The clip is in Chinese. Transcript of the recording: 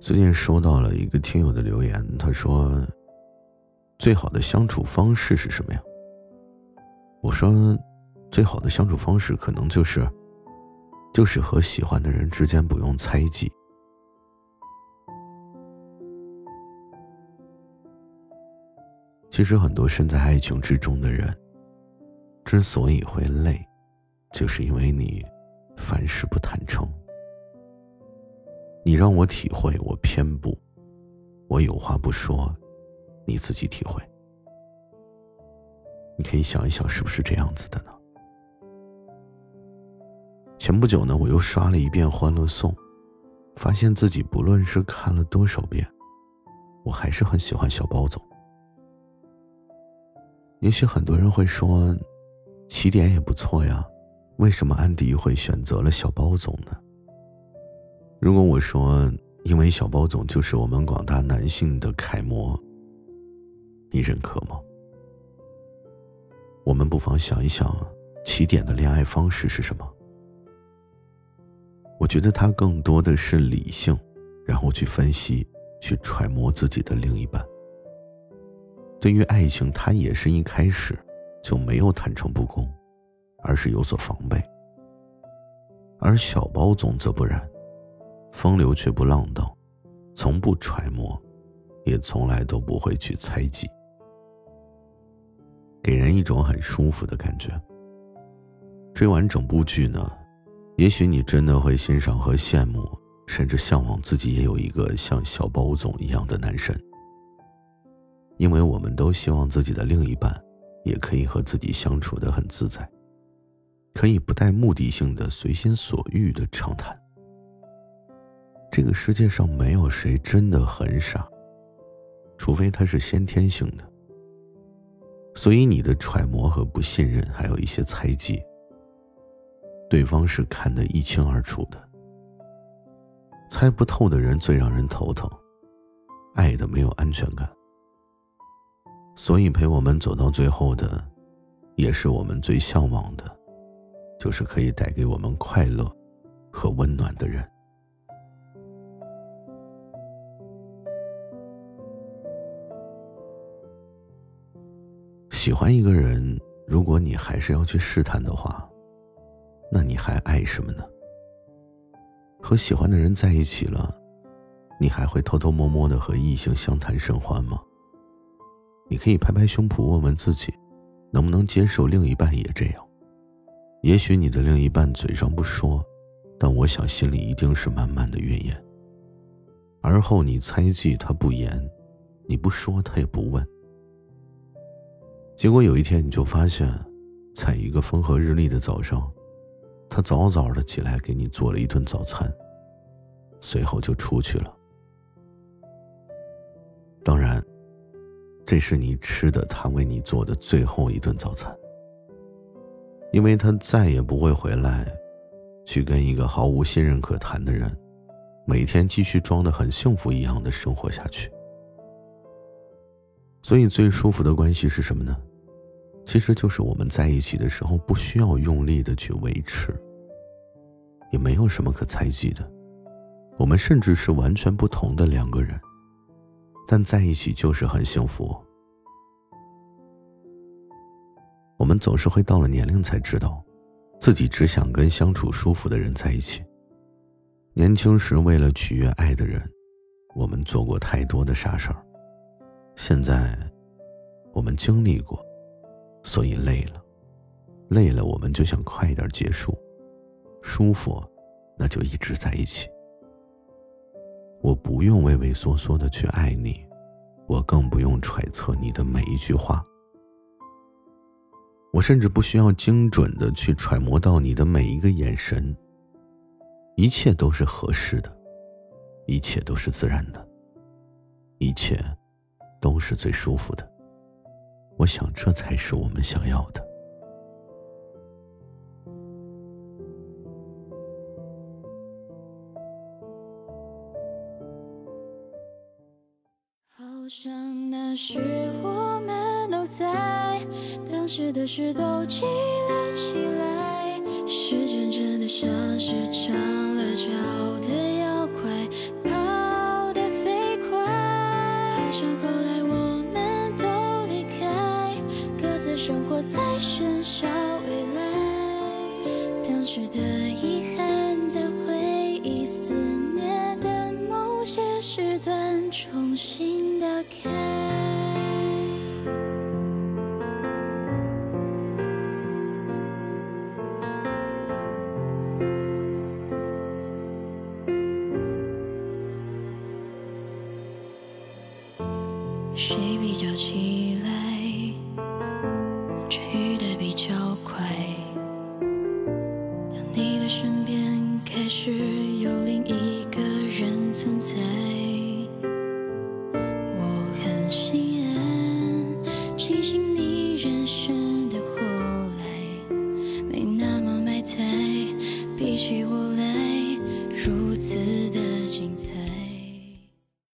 最近收到了一个听友的留言，他说：“最好的相处方式是什么呀？”我说：“最好的相处方式可能就是，就是和喜欢的人之间不用猜忌。其实很多身在爱情之中的人，之所以会累，就是因为你凡事不坦诚。”你让我体会，我偏不；我有话不说，你自己体会。你可以想一想，是不是这样子的呢？前不久呢，我又刷了一遍《欢乐颂》，发现自己不论是看了多少遍，我还是很喜欢小包总。也许很多人会说，起点也不错呀，为什么安迪会选择了小包总呢？如果我说，因为小包总就是我们广大男性的楷模，你认可吗？我们不妨想一想，起点的恋爱方式是什么？我觉得他更多的是理性，然后去分析、去揣摩自己的另一半。对于爱情，他也是一开始就没有坦诚不公，而是有所防备。而小包总则不然。风流却不浪荡，从不揣摩，也从来都不会去猜忌，给人一种很舒服的感觉。追完整部剧呢，也许你真的会欣赏和羡慕，甚至向往自己也有一个像小包总一样的男神。因为我们都希望自己的另一半，也可以和自己相处的很自在，可以不带目的性的随心所欲的畅谈。这个世界上没有谁真的很傻，除非他是先天性的。所以你的揣摩和不信任，还有一些猜忌，对方是看得一清二楚的。猜不透的人最让人头疼，爱的没有安全感。所以陪我们走到最后的，也是我们最向往的，就是可以带给我们快乐和温暖的人。喜欢一个人，如果你还是要去试探的话，那你还爱什么呢？和喜欢的人在一起了，你还会偷偷摸摸的和异性相谈甚欢吗？你可以拍拍胸脯问问自己，能不能接受另一半也这样？也许你的另一半嘴上不说，但我想心里一定是满满的怨言。而后你猜忌他不言，你不说他也不问。结果有一天，你就发现，在一个风和日丽的早上，他早早的起来给你做了一顿早餐，随后就出去了。当然，这是你吃的他为你做的最后一顿早餐，因为他再也不会回来，去跟一个毫无信任可谈的人，每天继续装的很幸福一样的生活下去。所以最舒服的关系是什么呢？其实就是我们在一起的时候，不需要用力的去维持，也没有什么可猜忌的。我们甚至是完全不同的两个人，但在一起就是很幸福。我们总是会到了年龄才知道，自己只想跟相处舒服的人在一起。年轻时为了取悦爱的人，我们做过太多的傻事儿。现在，我们经历过，所以累了，累了，我们就想快点结束，舒服，那就一直在一起。我不用畏畏缩缩的去爱你，我更不用揣测你的每一句话，我甚至不需要精准的去揣摩到你的每一个眼神。一切都是合适的，一切都是自然的，一切。都是最舒服的，我想这才是我们想要的。好像那时我们都在，当时的事都记了。起来，时间真的像是长了脚的妖怪，跑得飞快。好像后来我们都离开，各自生活在喧嚣未来。当时的时段重新打开。谁比较起清醒。